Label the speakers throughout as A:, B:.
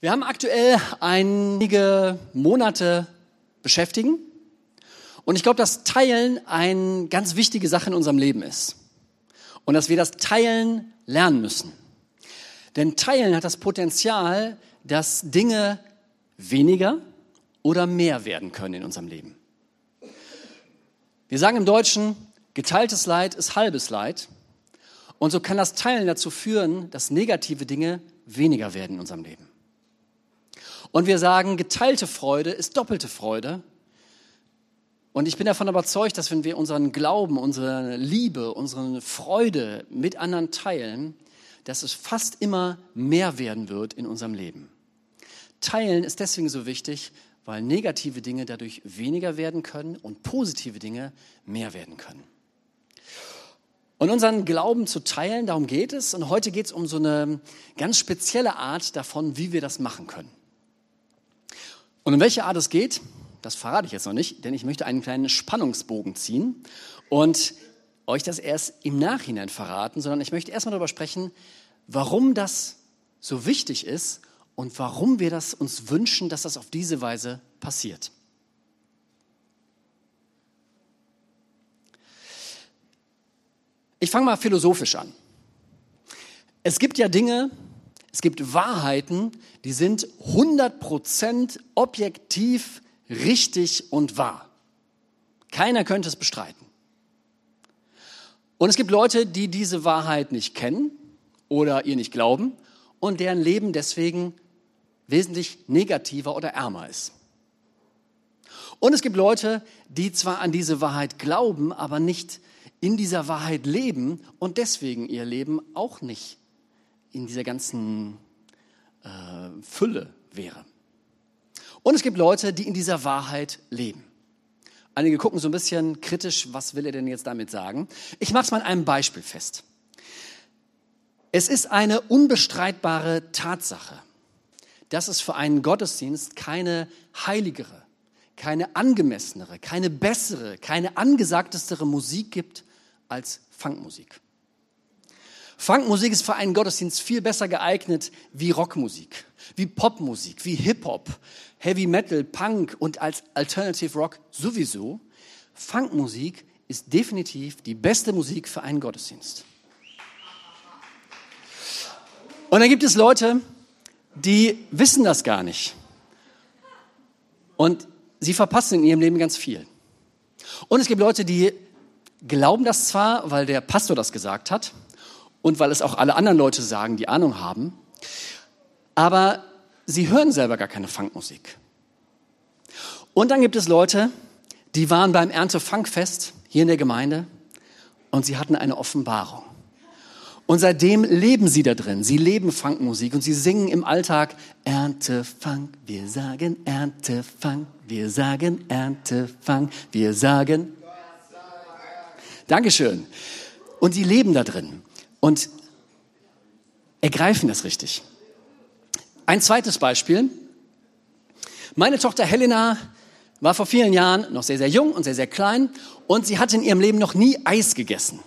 A: Wir haben aktuell einige Monate beschäftigen und ich glaube, dass Teilen eine ganz wichtige Sache in unserem Leben ist und dass wir das Teilen lernen müssen. Denn Teilen hat das Potenzial, dass Dinge weniger oder mehr werden können in unserem Leben. Wir sagen im Deutschen, geteiltes Leid ist halbes Leid. Und so kann das Teilen dazu führen, dass negative Dinge weniger werden in unserem Leben. Und wir sagen, geteilte Freude ist doppelte Freude. Und ich bin davon überzeugt, dass wenn wir unseren Glauben, unsere Liebe, unsere Freude mit anderen teilen, dass es fast immer mehr werden wird in unserem Leben. Teilen ist deswegen so wichtig, weil negative Dinge dadurch weniger werden können und positive Dinge mehr werden können. Und unseren Glauben zu teilen, darum geht es. Und heute geht es um so eine ganz spezielle Art davon, wie wir das machen können. Und um welche Art es geht, das verrate ich jetzt noch nicht, denn ich möchte einen kleinen Spannungsbogen ziehen und euch das erst im Nachhinein verraten, sondern ich möchte erstmal darüber sprechen, warum das so wichtig ist und warum wir das uns wünschen, dass das auf diese Weise passiert. Ich fange mal philosophisch an. Es gibt ja Dinge, es gibt Wahrheiten, die sind 100% objektiv richtig und wahr. Keiner könnte es bestreiten. Und es gibt Leute, die diese Wahrheit nicht kennen oder ihr nicht glauben und deren Leben deswegen wesentlich negativer oder ärmer ist. Und es gibt Leute, die zwar an diese Wahrheit glauben, aber nicht in dieser Wahrheit leben und deswegen ihr Leben auch nicht in dieser ganzen äh, Fülle wäre. Und es gibt Leute, die in dieser Wahrheit leben. Einige gucken so ein bisschen kritisch, was will er denn jetzt damit sagen? Ich mache es mal an einem Beispiel fest. Es ist eine unbestreitbare Tatsache, dass es für einen Gottesdienst keine heiligere, keine angemessenere, keine bessere, keine angesagtestere Musik gibt als Funkmusik. Funkmusik ist für einen Gottesdienst viel besser geeignet wie Rockmusik, wie Popmusik, wie Hip-Hop, Heavy Metal, Punk und als Alternative Rock sowieso. Funkmusik ist definitiv die beste Musik für einen Gottesdienst. Und dann gibt es Leute, die wissen das gar nicht. Und sie verpassen in ihrem Leben ganz viel. Und es gibt Leute, die glauben das zwar, weil der Pastor das gesagt hat und weil es auch alle anderen Leute sagen, die Ahnung haben, aber sie hören selber gar keine Funkmusik. Und dann gibt es Leute, die waren beim Ernte-Funkfest hier in der Gemeinde und sie hatten eine Offenbarung. Und seitdem leben sie da drin. Sie leben Funkmusik und sie singen im Alltag Erntefang, wir sagen Erntefang, wir sagen Erntefang, wir sagen Dankeschön. Und sie leben da drin und ergreifen das richtig. Ein zweites Beispiel. Meine Tochter Helena war vor vielen Jahren noch sehr, sehr jung und sehr, sehr klein und sie hat in ihrem Leben noch nie Eis gegessen.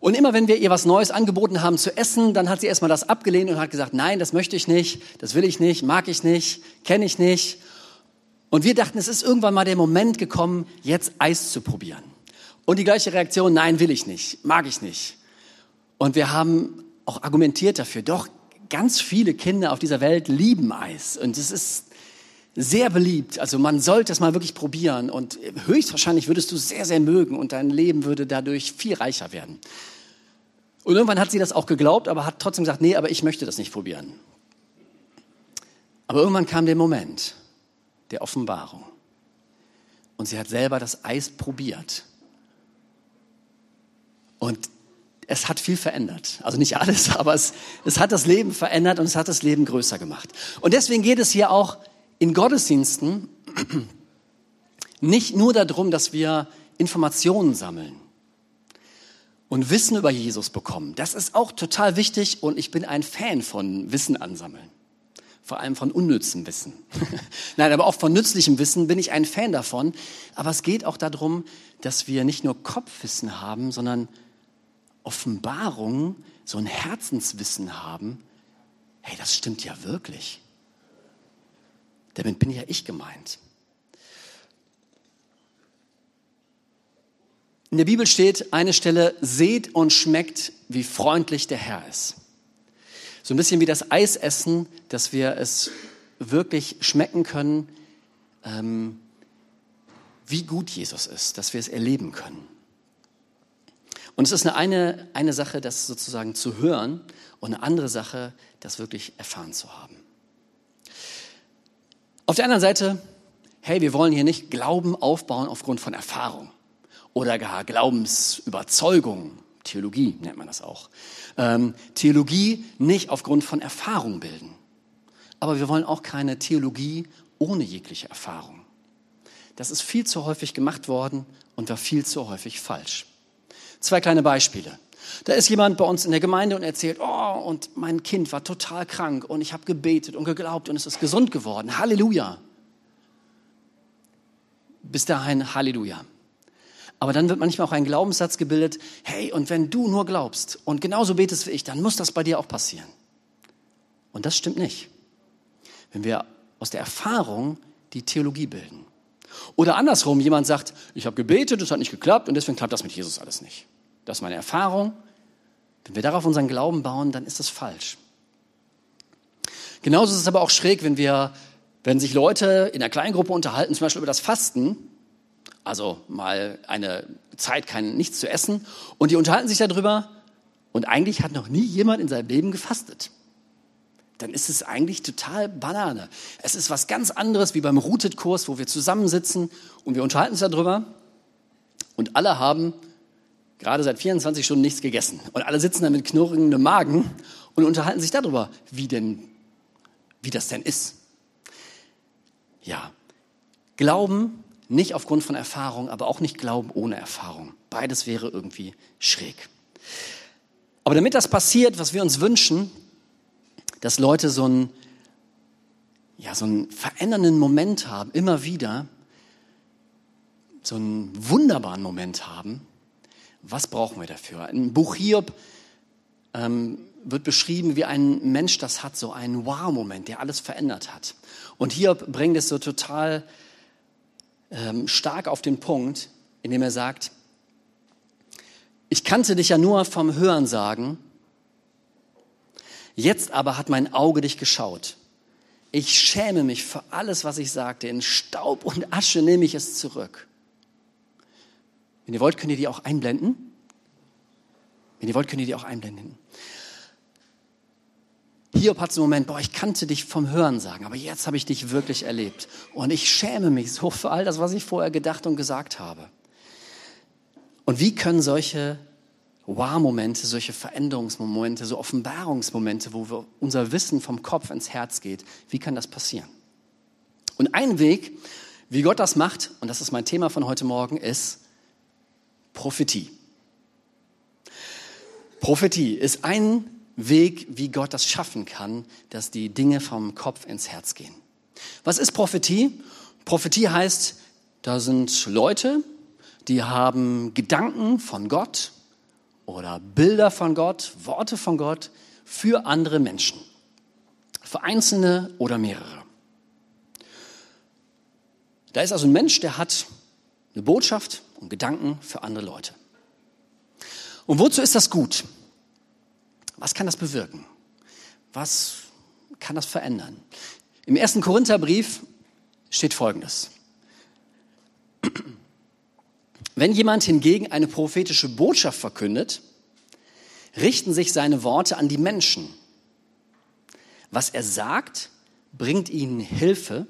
A: Und immer wenn wir ihr was Neues angeboten haben zu essen, dann hat sie erstmal das abgelehnt und hat gesagt, nein, das möchte ich nicht, das will ich nicht, mag ich nicht, kenne ich nicht. Und wir dachten, es ist irgendwann mal der Moment gekommen, jetzt Eis zu probieren. Und die gleiche Reaktion, nein, will ich nicht, mag ich nicht. Und wir haben auch argumentiert dafür, doch ganz viele Kinder auf dieser Welt lieben Eis. Und es ist sehr beliebt. Also man sollte es mal wirklich probieren. Und höchstwahrscheinlich würdest du sehr, sehr mögen und dein Leben würde dadurch viel reicher werden. Und irgendwann hat sie das auch geglaubt, aber hat trotzdem gesagt, nee, aber ich möchte das nicht probieren. Aber irgendwann kam der Moment der Offenbarung. Und sie hat selber das Eis probiert. Und es hat viel verändert. Also nicht alles, aber es, es hat das Leben verändert und es hat das Leben größer gemacht. Und deswegen geht es hier auch in Gottesdiensten nicht nur darum, dass wir Informationen sammeln und Wissen über Jesus bekommen. Das ist auch total wichtig und ich bin ein Fan von Wissen ansammeln. Vor allem von unnützem Wissen. Nein, aber auch von nützlichem Wissen bin ich ein Fan davon. Aber es geht auch darum, dass wir nicht nur Kopfwissen haben, sondern Offenbarung, so ein Herzenswissen haben, hey, das stimmt ja wirklich. Damit bin ja ich gemeint. In der Bibel steht eine Stelle, seht und schmeckt, wie freundlich der Herr ist. So ein bisschen wie das Eisessen, dass wir es wirklich schmecken können, ähm, wie gut Jesus ist, dass wir es erleben können. Und es ist eine, eine, eine Sache, das sozusagen zu hören und eine andere Sache, das wirklich erfahren zu haben. Auf der anderen Seite, hey, wir wollen hier nicht Glauben aufbauen aufgrund von Erfahrung oder gar Glaubensüberzeugung. Theologie nennt man das auch. Ähm, Theologie nicht aufgrund von Erfahrung bilden. Aber wir wollen auch keine Theologie ohne jegliche Erfahrung. Das ist viel zu häufig gemacht worden und war viel zu häufig falsch. Zwei kleine Beispiele. Da ist jemand bei uns in der Gemeinde und erzählt, oh, und mein Kind war total krank und ich habe gebetet und geglaubt und es ist gesund geworden. Halleluja. Bis dahin Halleluja. Aber dann wird manchmal auch ein Glaubenssatz gebildet, hey, und wenn du nur glaubst und genauso betest wie ich, dann muss das bei dir auch passieren. Und das stimmt nicht. Wenn wir aus der Erfahrung die Theologie bilden. Oder andersrum, jemand sagt, ich habe gebetet, es hat nicht geklappt und deswegen klappt das mit Jesus alles nicht. Das ist meine Erfahrung. Wenn wir darauf unseren Glauben bauen, dann ist das falsch. Genauso ist es aber auch schräg, wenn wir, wenn sich Leute in einer Kleingruppe unterhalten, zum Beispiel über das Fasten, also mal eine Zeit kein nichts zu essen, und die unterhalten sich darüber, und eigentlich hat noch nie jemand in seinem Leben gefastet. Dann ist es eigentlich total Banane. Es ist was ganz anderes wie beim Routed-Kurs, wo wir zusammensitzen und wir unterhalten uns darüber und alle haben gerade seit 24 Stunden nichts gegessen. Und alle sitzen da mit knurrendem Magen und unterhalten sich darüber, wie denn, wie das denn ist. Ja. Glauben nicht aufgrund von Erfahrung, aber auch nicht Glauben ohne Erfahrung. Beides wäre irgendwie schräg. Aber damit das passiert, was wir uns wünschen, dass Leute so einen, ja, so einen verändernden Moment haben, immer wieder, so einen wunderbaren Moment haben, was brauchen wir dafür? Im Buch Hiob ähm, wird beschrieben, wie ein Mensch das hat, so einen Wow-Moment, der alles verändert hat. Und Hiob bringt es so total ähm, stark auf den Punkt, indem er sagt, ich kannte dich ja nur vom Hören sagen, jetzt aber hat mein Auge dich geschaut. Ich schäme mich für alles, was ich sagte. In Staub und Asche nehme ich es zurück. Wenn ihr wollt, könnt ihr die auch einblenden. Wenn ihr wollt, könnt ihr die auch einblenden. Hiob hat so einen Moment, boah, ich kannte dich vom Hören sagen, aber jetzt habe ich dich wirklich erlebt. Und ich schäme mich so für all das, was ich vorher gedacht und gesagt habe. Und wie können solche Wow-Momente, solche Veränderungsmomente, so Offenbarungsmomente, wo unser Wissen vom Kopf ins Herz geht, wie kann das passieren? Und ein Weg, wie Gott das macht, und das ist mein Thema von heute Morgen, ist Prophetie. Prophetie ist ein Weg, wie Gott das schaffen kann, dass die Dinge vom Kopf ins Herz gehen. Was ist Prophetie? Prophetie heißt, da sind Leute, die haben Gedanken von Gott oder Bilder von Gott, Worte von Gott für andere Menschen. Für Einzelne oder mehrere. Da ist also ein Mensch, der hat eine Botschaft und Gedanken für andere Leute. Und wozu ist das gut? Was kann das bewirken? Was kann das verändern? Im ersten Korintherbrief steht Folgendes. Wenn jemand hingegen eine prophetische Botschaft verkündet, richten sich seine Worte an die Menschen. Was er sagt, bringt ihnen Hilfe,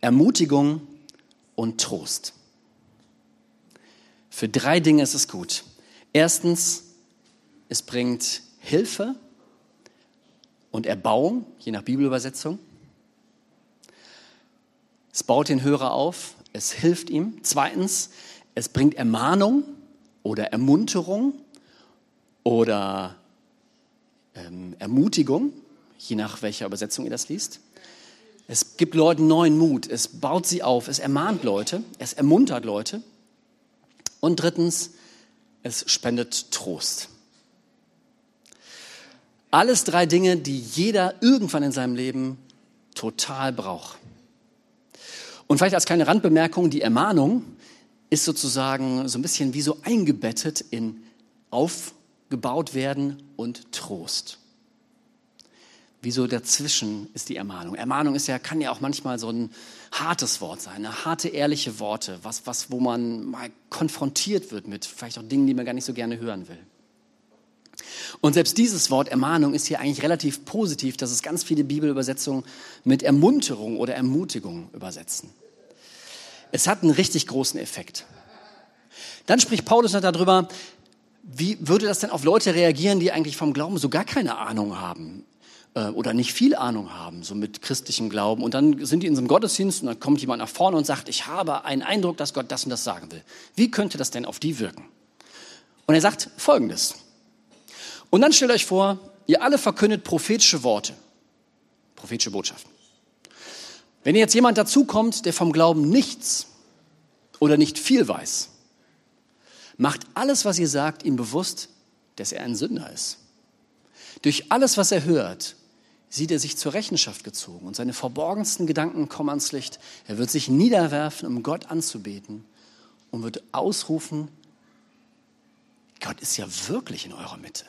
A: Ermutigung und Trost. Für drei Dinge ist es gut. Erstens, es bringt Hilfe und Erbauung, je nach Bibelübersetzung. Es baut den Hörer auf, es hilft ihm. Zweitens, es bringt Ermahnung oder Ermunterung oder ähm, Ermutigung, je nach welcher Übersetzung ihr das liest. Es gibt Leuten neuen Mut, es baut sie auf, es ermahnt Leute, es ermuntert Leute. Und drittens, es spendet Trost. Alles drei Dinge, die jeder irgendwann in seinem Leben total braucht. Und vielleicht als kleine Randbemerkung, die Ermahnung ist sozusagen so ein bisschen wie so eingebettet in aufgebaut werden und Trost. Wieso dazwischen ist die Ermahnung? Ermahnung ist ja, kann ja auch manchmal so ein hartes Wort sein, eine harte, ehrliche Worte, was, was, wo man mal konfrontiert wird mit vielleicht auch Dingen, die man gar nicht so gerne hören will. Und selbst dieses Wort Ermahnung ist hier eigentlich relativ positiv, dass es ganz viele Bibelübersetzungen mit Ermunterung oder Ermutigung übersetzen. Es hat einen richtig großen Effekt. Dann spricht Paulus noch darüber, wie würde das denn auf Leute reagieren, die eigentlich vom Glauben so gar keine Ahnung haben? Äh, oder nicht viel Ahnung haben, so mit christlichem Glauben. Und dann sind die in so einem Gottesdienst und dann kommt jemand nach vorne und sagt, ich habe einen Eindruck, dass Gott das und das sagen will. Wie könnte das denn auf die wirken? Und er sagt Folgendes. Und dann stellt euch vor, ihr alle verkündet prophetische Worte, prophetische Botschaften. Wenn jetzt jemand dazukommt, der vom Glauben nichts oder nicht viel weiß, macht alles, was ihr sagt, ihm bewusst, dass er ein Sünder ist. Durch alles, was er hört, sieht er sich zur Rechenschaft gezogen und seine verborgensten Gedanken kommen ans Licht. Er wird sich niederwerfen, um Gott anzubeten und wird ausrufen, Gott ist ja wirklich in eurer Mitte.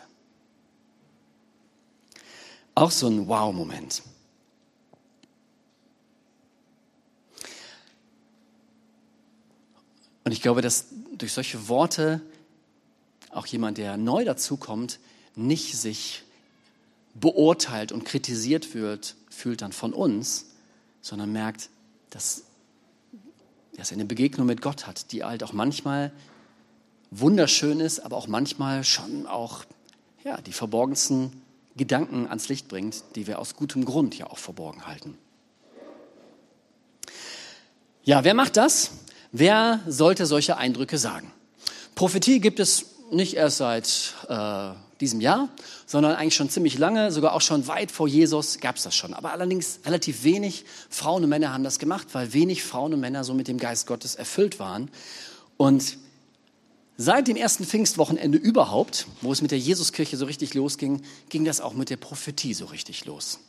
A: Auch so ein Wow-Moment. Und ich glaube, dass durch solche Worte auch jemand, der neu dazukommt, nicht sich beurteilt und kritisiert wird, fühlt dann von uns, sondern merkt, dass, dass er eine Begegnung mit Gott hat, die halt auch manchmal wunderschön ist, aber auch manchmal schon auch ja, die verborgensten Gedanken ans Licht bringt, die wir aus gutem Grund ja auch verborgen halten. Ja, wer macht das? Wer sollte solche Eindrücke sagen? Prophetie gibt es nicht erst seit äh, diesem Jahr, sondern eigentlich schon ziemlich lange, sogar auch schon weit vor Jesus gab es das schon. Aber allerdings relativ wenig Frauen und Männer haben das gemacht, weil wenig Frauen und Männer so mit dem Geist Gottes erfüllt waren. Und seit dem ersten Pfingstwochenende überhaupt, wo es mit der Jesuskirche so richtig losging, ging das auch mit der Prophetie so richtig los.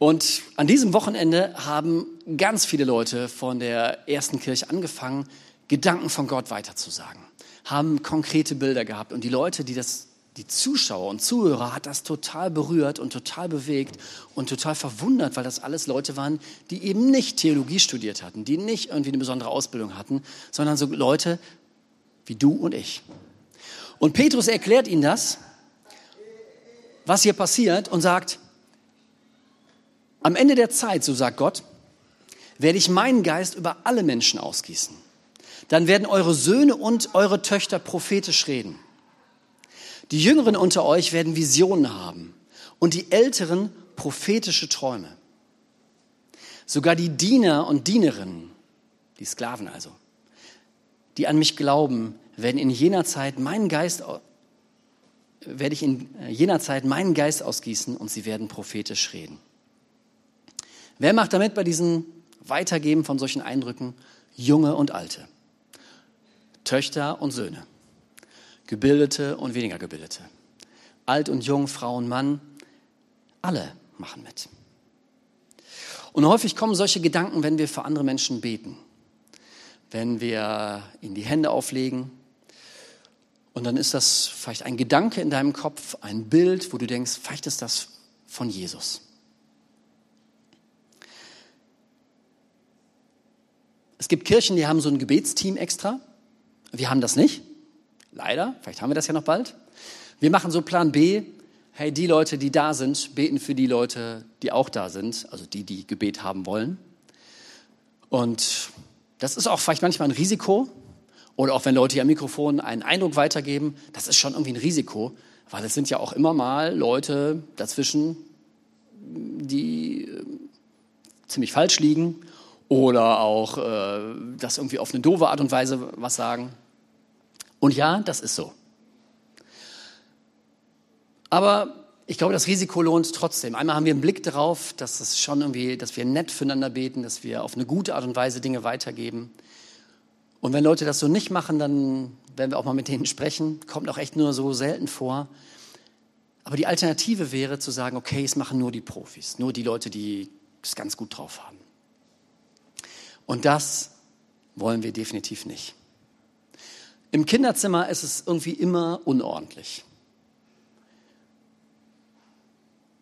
A: Und an diesem Wochenende haben ganz viele Leute von der ersten Kirche angefangen, Gedanken von Gott weiterzusagen haben konkrete Bilder gehabt. Und die Leute, die das, die Zuschauer und Zuhörer, hat das total berührt und total bewegt und total verwundert, weil das alles Leute waren, die eben nicht Theologie studiert hatten, die nicht irgendwie eine besondere Ausbildung hatten, sondern so Leute wie du und ich. Und Petrus erklärt ihnen das, was hier passiert und sagt, am Ende der Zeit, so sagt Gott, werde ich meinen Geist über alle Menschen ausgießen dann werden eure Söhne und eure Töchter prophetisch reden. Die Jüngeren unter euch werden Visionen haben und die Älteren prophetische Träume. Sogar die Diener und Dienerinnen, die Sklaven also, die an mich glauben, werden in jener Zeit meinen Geist werde ich in jener Zeit meinen Geist ausgießen und sie werden prophetisch reden. Wer macht damit bei diesem Weitergeben von solchen Eindrücken? Junge und Alte. Töchter und Söhne, Gebildete und weniger Gebildete, alt und jung, Frau und Mann, alle machen mit. Und häufig kommen solche Gedanken, wenn wir für andere Menschen beten, wenn wir ihnen die Hände auflegen. Und dann ist das vielleicht ein Gedanke in deinem Kopf, ein Bild, wo du denkst, vielleicht ist das von Jesus. Es gibt Kirchen, die haben so ein Gebetsteam extra. Wir haben das nicht. Leider. Vielleicht haben wir das ja noch bald. Wir machen so Plan B. Hey, die Leute, die da sind, beten für die Leute, die auch da sind. Also die, die Gebet haben wollen. Und das ist auch vielleicht manchmal ein Risiko. Oder auch wenn Leute hier am Mikrofon einen Eindruck weitergeben, das ist schon irgendwie ein Risiko. Weil es sind ja auch immer mal Leute dazwischen, die äh, ziemlich falsch liegen oder auch äh, das irgendwie auf eine doofe Art und Weise was sagen. Und ja, das ist so. Aber ich glaube, das Risiko lohnt trotzdem. Einmal haben wir einen Blick darauf, dass es schon irgendwie, dass wir nett füreinander beten, dass wir auf eine gute Art und Weise Dinge weitergeben. Und wenn Leute das so nicht machen, dann werden wir auch mal mit denen sprechen. Kommt auch echt nur so selten vor. Aber die Alternative wäre zu sagen, okay, es machen nur die Profis, nur die Leute, die es ganz gut drauf haben. Und das wollen wir definitiv nicht. Im Kinderzimmer ist es irgendwie immer unordentlich.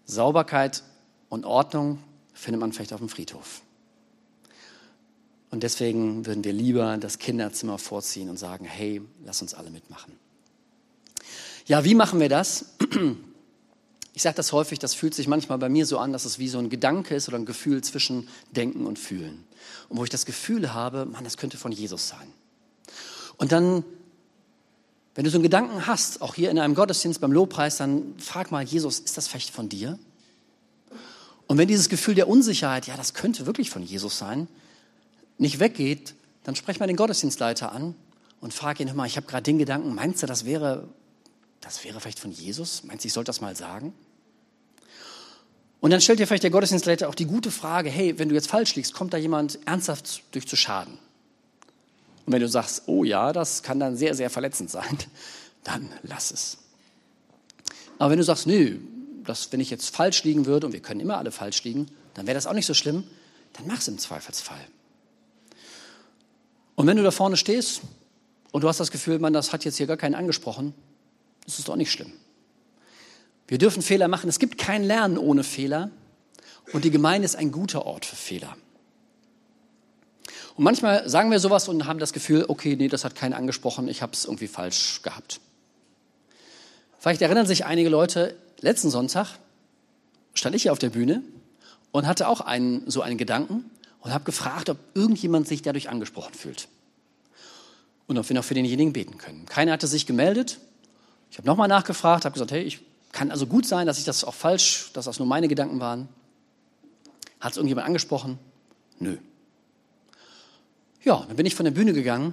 A: Sauberkeit und Ordnung findet man vielleicht auf dem Friedhof. Und deswegen würden wir lieber das Kinderzimmer vorziehen und sagen, hey, lass uns alle mitmachen. Ja, wie machen wir das? Ich sage das häufig, das fühlt sich manchmal bei mir so an, dass es wie so ein Gedanke ist oder ein Gefühl zwischen Denken und Fühlen. Und wo ich das Gefühl habe, man, das könnte von Jesus sein. Und dann, wenn du so einen Gedanken hast, auch hier in einem Gottesdienst beim Lobpreis, dann frag mal, Jesus, ist das vielleicht von dir? Und wenn dieses Gefühl der Unsicherheit, ja, das könnte wirklich von Jesus sein, nicht weggeht, dann sprech mal den Gottesdienstleiter an und frag ihn, hör mal, ich habe gerade den Gedanken, meinst du, das wäre, das wäre vielleicht von Jesus? Meinst du, ich sollte das mal sagen? Und dann stellt dir vielleicht der Gottesdienstleiter auch die gute Frage, hey, wenn du jetzt falsch liegst, kommt da jemand ernsthaft durch zu Schaden? Und wenn du sagst, oh ja, das kann dann sehr, sehr verletzend sein, dann lass es. Aber wenn du sagst, nö, das, wenn ich jetzt falsch liegen würde, und wir können immer alle falsch liegen, dann wäre das auch nicht so schlimm, dann mach es im Zweifelsfall. Und wenn du da vorne stehst und du hast das Gefühl, man, das hat jetzt hier gar keinen angesprochen, das ist doch nicht schlimm. Wir dürfen Fehler machen. Es gibt kein Lernen ohne Fehler. Und die Gemeinde ist ein guter Ort für Fehler. Und manchmal sagen wir sowas und haben das Gefühl, okay, nee, das hat keinen angesprochen, ich habe es irgendwie falsch gehabt. Vielleicht erinnern sich einige Leute, letzten Sonntag stand ich hier auf der Bühne und hatte auch einen, so einen Gedanken und habe gefragt, ob irgendjemand sich dadurch angesprochen fühlt. Und ob wir noch für denjenigen beten können. Keiner hatte sich gemeldet. Ich habe nochmal nachgefragt, habe gesagt, hey, ich kann also gut sein, dass ich das auch falsch, dass das nur meine Gedanken waren. Hat es irgendjemand angesprochen? Nö. Ja, dann bin ich von der Bühne gegangen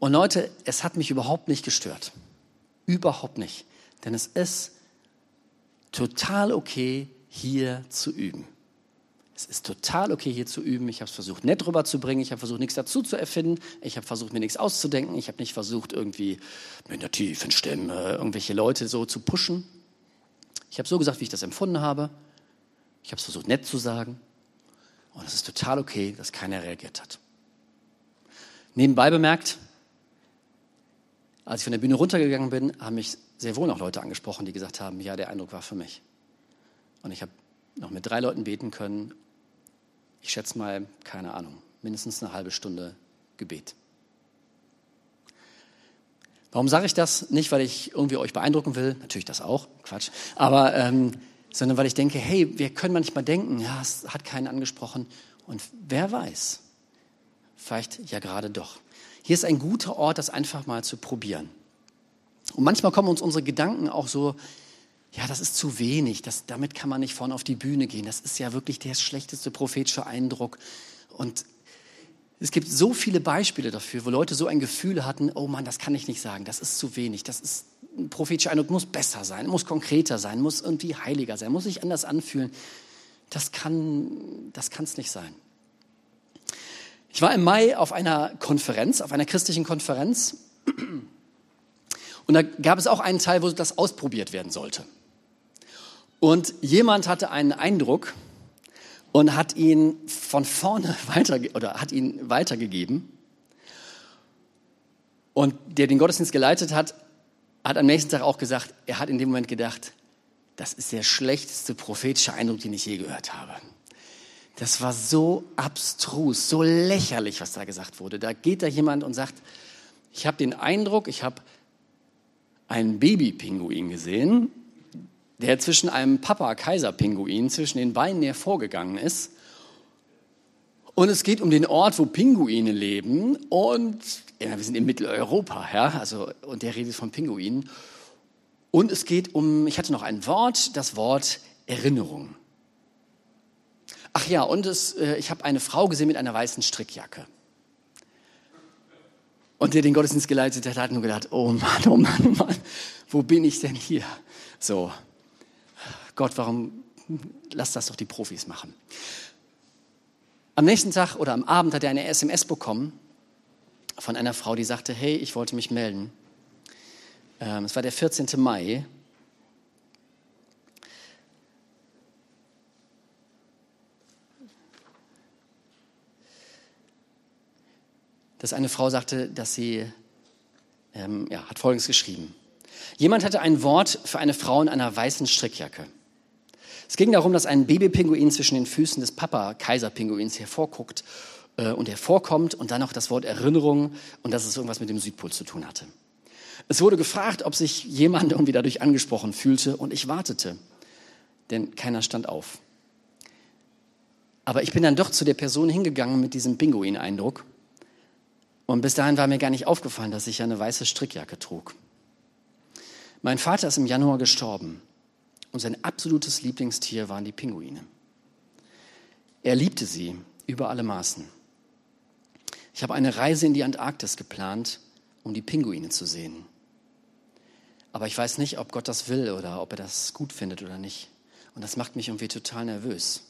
A: und Leute, es hat mich überhaupt nicht gestört. Überhaupt nicht. Denn es ist total okay, hier zu üben. Es ist total okay, hier zu üben. Ich habe es versucht, nett rüberzubringen. Ich habe versucht, nichts dazu zu erfinden. Ich habe versucht, mir nichts auszudenken. Ich habe nicht versucht, irgendwie mit einer tiefen Stimme irgendwelche Leute so zu pushen. Ich habe so gesagt, wie ich das empfunden habe. Ich habe es versucht, nett zu sagen. Und es ist total okay, dass keiner reagiert hat. Nebenbei bemerkt, als ich von der Bühne runtergegangen bin, haben mich sehr wohl noch Leute angesprochen, die gesagt haben, ja, der Eindruck war für mich. Und ich habe noch mit drei Leuten beten können ich schätze mal, keine Ahnung, mindestens eine halbe Stunde Gebet. Warum sage ich das? Nicht, weil ich irgendwie euch beeindrucken will, natürlich das auch, Quatsch, aber ähm, sondern weil ich denke, hey, wir können manchmal denken, ja, es hat keinen angesprochen und wer weiß, vielleicht ja gerade doch. Hier ist ein guter Ort, das einfach mal zu probieren. Und manchmal kommen uns unsere Gedanken auch so ja, das ist zu wenig, das, damit kann man nicht vorne auf die Bühne gehen. Das ist ja wirklich der schlechteste prophetische Eindruck. Und es gibt so viele Beispiele dafür, wo Leute so ein Gefühl hatten, oh Mann, das kann ich nicht sagen, das ist zu wenig, das ist, ein prophetischer Eindruck muss besser sein, muss konkreter sein, muss irgendwie heiliger sein, muss sich anders anfühlen. Das kann das nicht sein. Ich war im Mai auf einer Konferenz, auf einer christlichen Konferenz. Und da gab es auch einen Teil, wo das ausprobiert werden sollte. Und jemand hatte einen Eindruck und hat ihn von vorne weiter oder hat ihn weitergegeben. Und der den Gottesdienst geleitet hat, hat am nächsten Tag auch gesagt, er hat in dem Moment gedacht, das ist der schlechteste prophetische Eindruck, den ich je gehört habe. Das war so abstrus, so lächerlich, was da gesagt wurde. Da geht da jemand und sagt, ich habe den Eindruck, ich habe einen Babypinguin gesehen der zwischen einem Papa-Kaiser-Pinguin zwischen den Beinen hervorgegangen ist. Und es geht um den Ort, wo Pinguine leben. Und ja, wir sind in Mitteleuropa, ja, also, und der redet von Pinguinen. Und es geht um, ich hatte noch ein Wort, das Wort Erinnerung. Ach ja, und es, äh, ich habe eine Frau gesehen mit einer weißen Strickjacke. Und der den Gottesdienst geleitet hat, hat nur gedacht, oh Mann, oh Mann, oh Mann, wo bin ich denn hier? So, Gott, warum lass das doch die Profis machen? Am nächsten Tag oder am Abend hat er eine SMS bekommen von einer Frau, die sagte, hey, ich wollte mich melden. Ähm, es war der 14. Mai. Dass eine Frau sagte, dass sie, ähm, ja, hat Folgendes geschrieben. Jemand hatte ein Wort für eine Frau in einer weißen Strickjacke. Es ging darum, dass ein Babypinguin zwischen den Füßen des Papa-Kaiserpinguins hervorguckt äh, und hervorkommt und dann noch das Wort Erinnerung und dass es irgendwas mit dem Südpol zu tun hatte. Es wurde gefragt, ob sich jemand irgendwie dadurch angesprochen fühlte und ich wartete, denn keiner stand auf. Aber ich bin dann doch zu der Person hingegangen mit diesem Pinguin-Eindruck und bis dahin war mir gar nicht aufgefallen, dass ich eine weiße Strickjacke trug. Mein Vater ist im Januar gestorben und sein absolutes Lieblingstier waren die Pinguine. Er liebte sie über alle Maßen. Ich habe eine Reise in die Antarktis geplant, um die Pinguine zu sehen. Aber ich weiß nicht, ob Gott das will oder ob er das gut findet oder nicht. Und das macht mich irgendwie total nervös.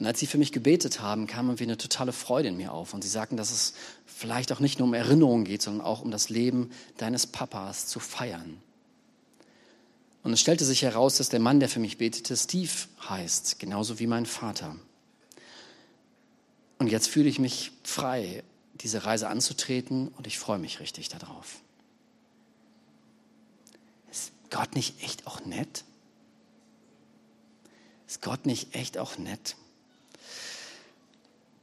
A: Und als sie für mich gebetet haben, kam irgendwie eine totale Freude in mir auf. Und sie sagten, dass es vielleicht auch nicht nur um Erinnerungen geht, sondern auch um das Leben deines Papas zu feiern. Und es stellte sich heraus, dass der Mann, der für mich betete, Steve heißt, genauso wie mein Vater. Und jetzt fühle ich mich frei, diese Reise anzutreten und ich freue mich richtig darauf. Ist Gott nicht echt auch nett? Ist Gott nicht echt auch nett?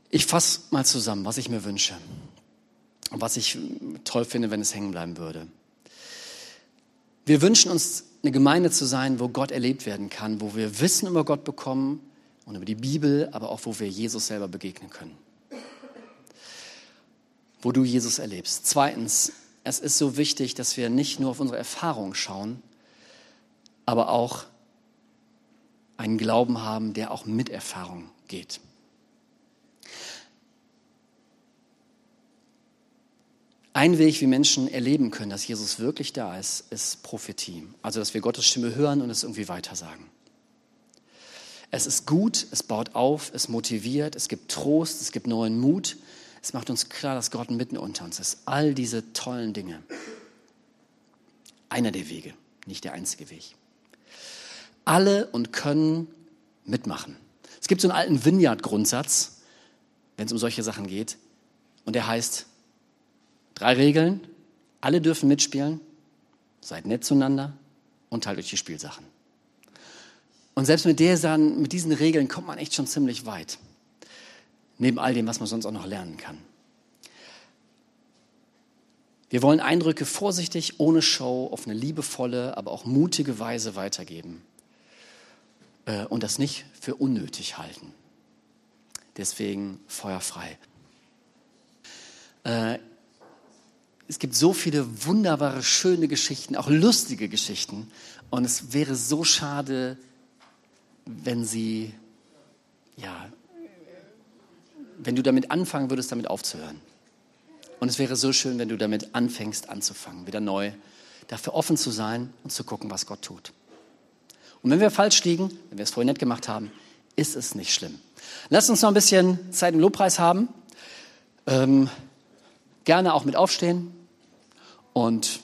A: Ich fasse mal zusammen, was ich mir wünsche und was ich toll finde, wenn es hängen bleiben würde. Wir wünschen uns eine Gemeinde zu sein, wo Gott erlebt werden kann, wo wir Wissen über Gott bekommen, und über die Bibel, aber auch wo wir Jesus selber begegnen können. Wo du Jesus erlebst. Zweitens, es ist so wichtig, dass wir nicht nur auf unsere Erfahrungen schauen, aber auch einen Glauben haben, der auch mit Erfahrung geht. Ein Weg, wie Menschen erleben können, dass Jesus wirklich da ist, ist Prophetie. Also, dass wir Gottes Stimme hören und es irgendwie weitersagen. Es ist gut, es baut auf, es motiviert, es gibt Trost, es gibt neuen Mut. Es macht uns klar, dass Gott mitten unter uns ist. All diese tollen Dinge. Einer der Wege, nicht der einzige Weg. Alle und können mitmachen. Es gibt so einen alten Vineyard-Grundsatz, wenn es um solche Sachen geht. Und der heißt, drei Regeln, alle dürfen mitspielen, seid nett zueinander und teilt euch die Spielsachen. Und selbst mit, der, mit diesen Regeln kommt man echt schon ziemlich weit. Neben all dem, was man sonst auch noch lernen kann. Wir wollen Eindrücke vorsichtig, ohne Show, auf eine liebevolle, aber auch mutige Weise weitergeben. Äh, und das nicht für unnötig halten. Deswegen feuerfrei. Es gibt so viele wunderbare, schöne Geschichten, auch lustige Geschichten. Und es wäre so schade, wenn sie, ja, wenn du damit anfangen würdest, damit aufzuhören. Und es wäre so schön, wenn du damit anfängst, anzufangen, wieder neu, dafür offen zu sein und zu gucken, was Gott tut. Und wenn wir falsch liegen, wenn wir es vorhin nicht gemacht haben, ist es nicht schlimm. Lass uns noch ein bisschen Zeit im Lobpreis haben. Ähm, gerne auch mit aufstehen. Und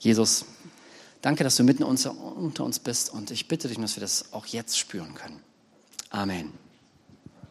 A: Jesus, Danke, dass du mitten unter uns bist und ich bitte dich, dass wir das auch jetzt spüren können. Amen.